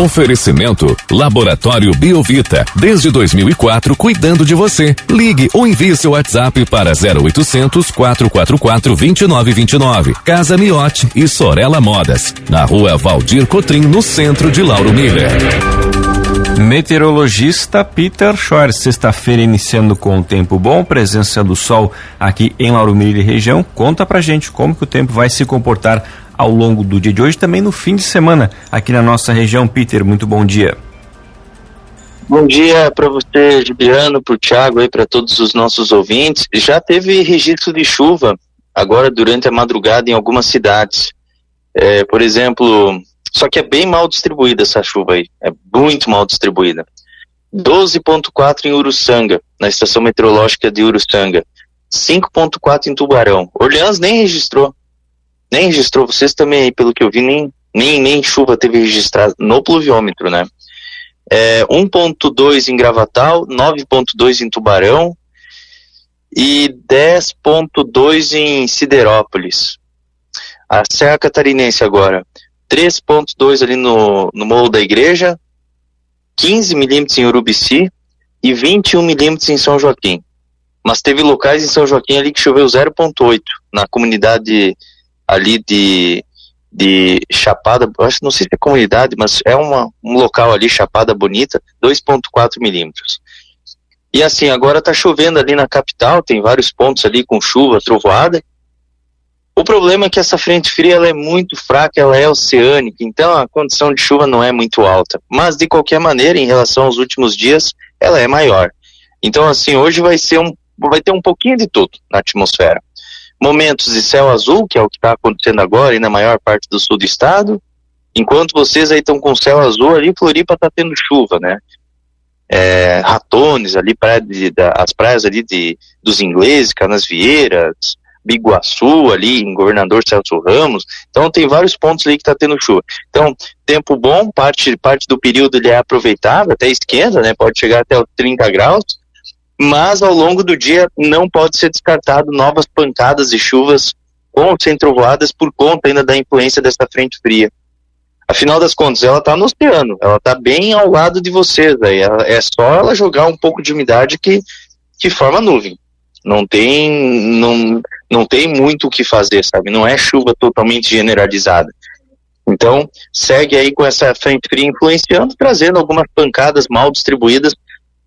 Oferecimento Laboratório Biovita. Desde 2004, cuidando de você. Ligue ou envie seu WhatsApp para 0800 444 2929. Casa Miote e Sorella Modas. Na rua Valdir Cotrim, no centro de Lauro Miller. Meteorologista Peter Schor, sexta-feira iniciando com o tempo bom, presença do sol aqui em Lauro Miller e região. Conta pra gente como que o tempo vai se comportar ao longo do dia de hoje, também no fim de semana aqui na nossa região. Peter, muito bom dia. Bom dia para você, Juliano, para o Thiago e para todos os nossos ouvintes. Já teve registro de chuva agora durante a madrugada em algumas cidades. É, por exemplo, só que é bem mal distribuída essa chuva aí, é muito mal distribuída. 12.4 em Uruçanga, na estação meteorológica de Uruçanga. 5.4 em Tubarão. Orleans nem registrou nem registrou, vocês também aí, pelo que eu vi, nem, nem, nem chuva teve registrado no pluviômetro, né? É, 1.2 em Gravatal, 9.2 em Tubarão e 10.2 em Siderópolis. A Serra Catarinense agora, 3.2 ali no, no Morro da Igreja, 15 milímetros em Urubici e 21 milímetros em São Joaquim. Mas teve locais em São Joaquim ali que choveu 0.8 na comunidade ali de, de Chapada, acho não sei se é comunidade, mas é uma, um local ali, Chapada Bonita, 2,4 milímetros. E assim, agora está chovendo ali na capital, tem vários pontos ali com chuva, trovoada. O problema é que essa frente fria ela é muito fraca, ela é oceânica, então a condição de chuva não é muito alta. Mas de qualquer maneira, em relação aos últimos dias, ela é maior. Então assim, hoje vai ser um vai ter um pouquinho de tudo na atmosfera momentos de céu azul, que é o que está acontecendo agora e na maior parte do sul do estado, enquanto vocês aí estão com céu azul, ali Floripa está tendo chuva, né? É, Ratones, ali praia de, da, as praias ali de, dos ingleses, Canasvieiras, Biguaçu, ali em Governador Celso Ramos. Então tem vários pontos ali que está tendo chuva. Então, tempo bom, parte, parte do período ele é aproveitável, até esquenta, né? Pode chegar até 30 graus mas ao longo do dia não pode ser descartado novas pancadas de chuvas com sem trovoadas por conta ainda da influência dessa frente fria. Afinal das contas, ela está no oceano, ela está bem ao lado de vocês, aí. é só ela jogar um pouco de umidade que, que forma nuvem. Não tem, não, não tem muito o que fazer, sabe? Não é chuva totalmente generalizada. Então, segue aí com essa frente fria influenciando, trazendo algumas pancadas mal distribuídas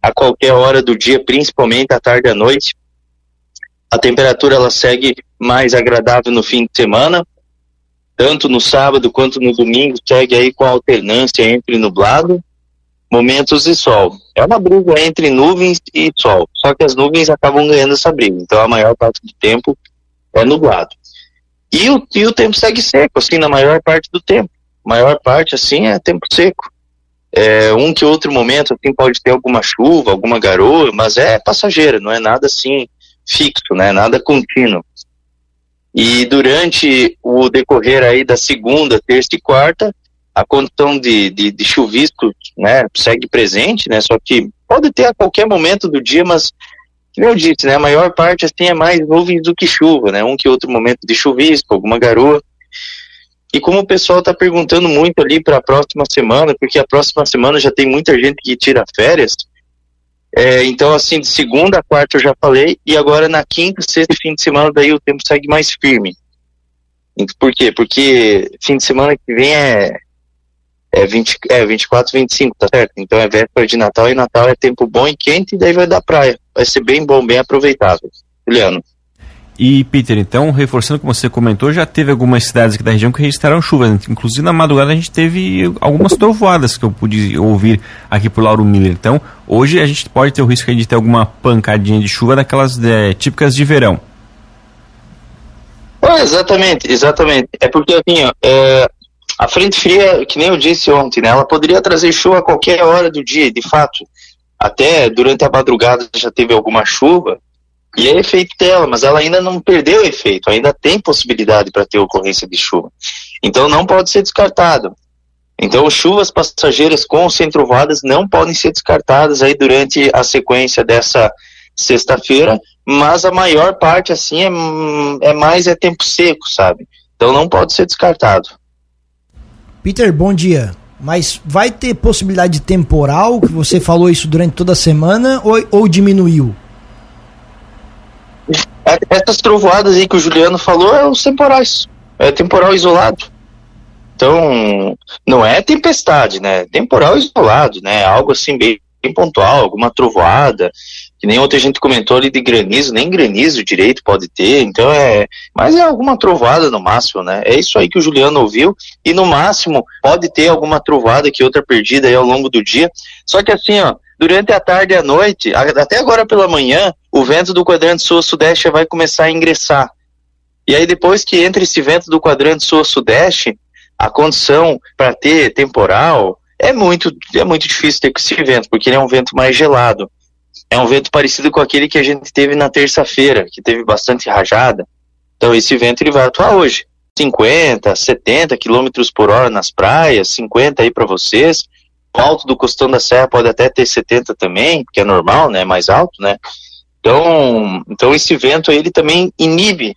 a qualquer hora do dia, principalmente à tarde e à noite. A temperatura ela segue mais agradável no fim de semana, tanto no sábado quanto no domingo, segue aí com alternância entre nublado, momentos de sol. É uma briga entre nuvens e sol, só que as nuvens acabam ganhando essa briga, então a maior parte do tempo é nublado. E o, e o tempo segue seco, assim, na maior parte do tempo. A maior parte, assim, é tempo seco. É, um que outro momento assim, pode ter alguma chuva, alguma garoa, mas é passageira, não é nada assim fixo, né? Nada contínuo. E durante o decorrer aí da segunda, terça e quarta, a condição de, de, de chuvisco, né, segue presente, né? Só que pode ter a qualquer momento do dia, mas como eu disse, né, a maior parte assim é mais nuvens do que chuva, né? Um que outro momento de chuvisco, alguma garoa. E como o pessoal está perguntando muito ali para a próxima semana, porque a próxima semana já tem muita gente que tira férias, é, então assim, de segunda a quarta eu já falei, e agora na quinta, sexta e fim de semana daí o tempo segue mais firme. Por quê? Porque fim de semana que vem é, é, 20, é 24, 25, tá certo? Então é véspera de Natal e Natal é tempo bom e quente e daí vai dar praia. Vai ser bem bom, bem aproveitável. Juliano. E, Peter, então, reforçando como você comentou, já teve algumas cidades aqui da região que registraram chuva. Inclusive, na madrugada, a gente teve algumas trovoadas que eu pude ouvir aqui por Lauro Miller. Então, hoje a gente pode ter o risco de ter alguma pancadinha de chuva daquelas é, típicas de verão. Ah, exatamente, exatamente. É porque, assim, ó, é, a frente fria, que nem eu disse ontem, né, ela poderia trazer chuva a qualquer hora do dia, de fato. Até durante a madrugada já teve alguma chuva, e é efeito dela, mas ela ainda não perdeu efeito, ainda tem possibilidade para ter ocorrência de chuva. Então não pode ser descartado. Então chuvas passageiras com centrovadas não podem ser descartadas aí durante a sequência dessa sexta-feira, mas a maior parte assim é, é mais é tempo seco, sabe? Então não pode ser descartado. Peter, bom dia. Mas vai ter possibilidade de temporal, que você falou isso durante toda a semana, ou, ou diminuiu? Essas trovoadas aí que o Juliano falou é os temporais. É temporal isolado. Então, não é tempestade, né? Temporal isolado, né? Algo assim bem, bem pontual, alguma trovoada, que nem outra gente comentou ali de granizo, nem granizo direito pode ter, então é, mas é alguma trovada no máximo, né? É isso aí que o Juliano ouviu, e no máximo pode ter alguma trovada que outra perdida aí ao longo do dia, só que assim, ó, durante a tarde e a noite, até agora pela manhã, o vento do quadrante sul-sudeste vai começar a ingressar, e aí depois que entra esse vento do quadrante sul-sudeste, a condição para ter temporal é muito, é muito difícil ter com esse vento, porque ele é um vento mais gelado é um vento parecido com aquele que a gente teve na terça-feira, que teve bastante rajada. Então esse vento ele vai atuar hoje. 50, 70 quilômetros por hora nas praias, 50 aí para vocês. O alto do Costão da Serra pode até ter 70 também, que é normal, né? Mais alto, né? Então, então esse vento ele também inibe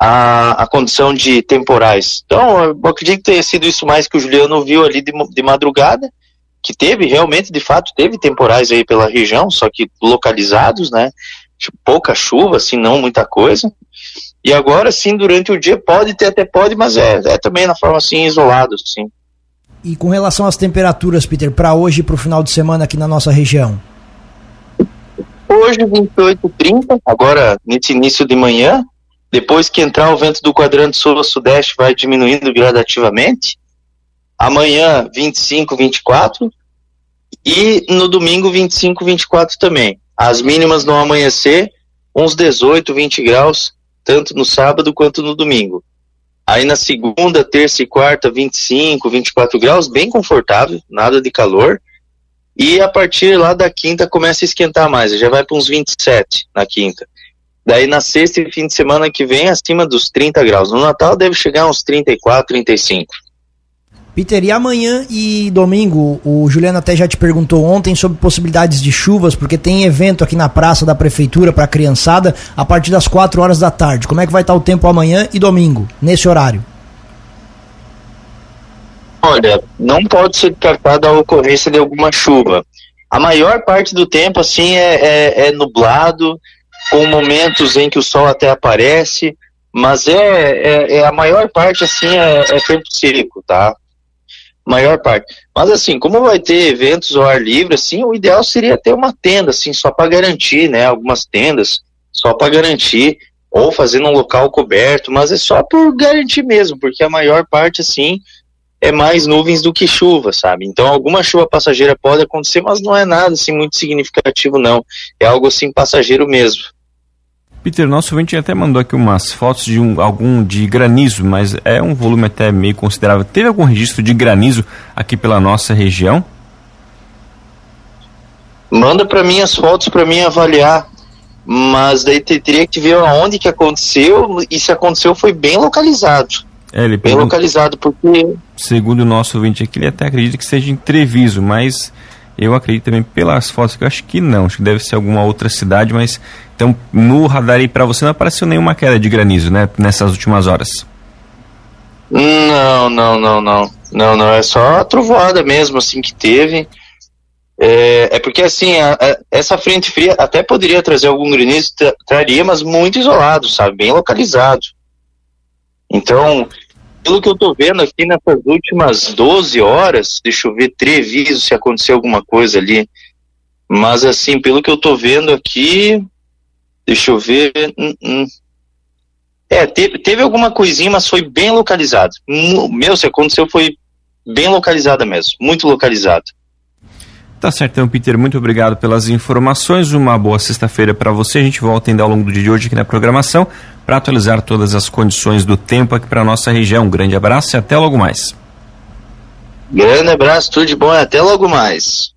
a, a condição de temporais. Então, eu acredito que tenha sido isso mais que o Juliano viu ali de, de madrugada que teve, realmente, de fato, teve temporais aí pela região, só que localizados, né? Pouca chuva, assim, não muita coisa. E agora, sim, durante o dia pode ter, até pode, mas é, é também na forma assim, isolado, sim. E com relação às temperaturas, Peter, para hoje e para o final de semana aqui na nossa região? Hoje 28, 30, agora nesse início de manhã, depois que entrar o vento do quadrante sul-sudeste vai diminuindo gradativamente, Amanhã, 25, 24. E no domingo, 25, 24 também. As mínimas no amanhecer, uns 18, 20 graus, tanto no sábado quanto no domingo. Aí na segunda, terça e quarta, 25, 24 graus, bem confortável, nada de calor. E a partir lá da quinta começa a esquentar mais, já vai para uns 27 na quinta. Daí na sexta e fim de semana que vem, acima dos 30 graus. No Natal deve chegar uns 34, 35. Peter, e amanhã e domingo, o Juliano até já te perguntou ontem sobre possibilidades de chuvas, porque tem evento aqui na praça da prefeitura para criançada a partir das 4 horas da tarde. Como é que vai estar o tempo amanhã e domingo, nesse horário? Olha, não pode ser descartada a ocorrência de alguma chuva. A maior parte do tempo, assim, é, é, é nublado, com momentos em que o sol até aparece, mas é, é, é a maior parte, assim, é, é tempo seco, tá? maior parte. Mas assim, como vai ter eventos ao ar livre, assim, o ideal seria ter uma tenda, assim, só para garantir, né? Algumas tendas, só para garantir, ou fazer num local coberto, mas é só por garantir mesmo, porque a maior parte, assim, é mais nuvens do que chuva, sabe? Então alguma chuva passageira pode acontecer, mas não é nada assim muito significativo, não. É algo assim passageiro mesmo. Peter, nosso ouvinte até mandou aqui umas fotos de um, algum de granizo, mas é um volume até meio considerável. Teve algum registro de granizo aqui pela nossa região? Manda para mim as fotos para mim avaliar, mas daí teria que ver aonde que aconteceu e se aconteceu foi bem localizado. É, ele bem localizado porque segundo o nosso ouvinte aqui, ele até acredita que seja em Treviso, mas eu acredito também pelas fotos que eu acho que não, acho que deve ser alguma outra cidade, mas então no radar aí para você não apareceu nenhuma queda de granizo, né, nessas últimas horas. Não, não, não, não, não, não, é só a trovoada mesmo assim que teve. É, é porque assim, a, a, essa frente fria até poderia trazer algum granizo, traria, mas muito isolado, sabe, bem localizado. Então, pelo que eu tô vendo aqui nessas últimas 12 horas, deixa eu ver, Treviso, se aconteceu alguma coisa ali. Mas assim, pelo que eu tô vendo aqui, deixa eu ver. Hum, hum. É, teve, teve alguma coisinha, mas foi bem localizado. Meu, se aconteceu foi bem localizada mesmo, muito localizada. Tá certo, então, Peter, muito obrigado pelas informações. Uma boa sexta-feira para você. A gente volta ainda ao longo do dia de hoje aqui na programação para atualizar todas as condições do tempo aqui para nossa região. Um grande abraço e até logo mais. Grande abraço, tudo de bom e até logo mais.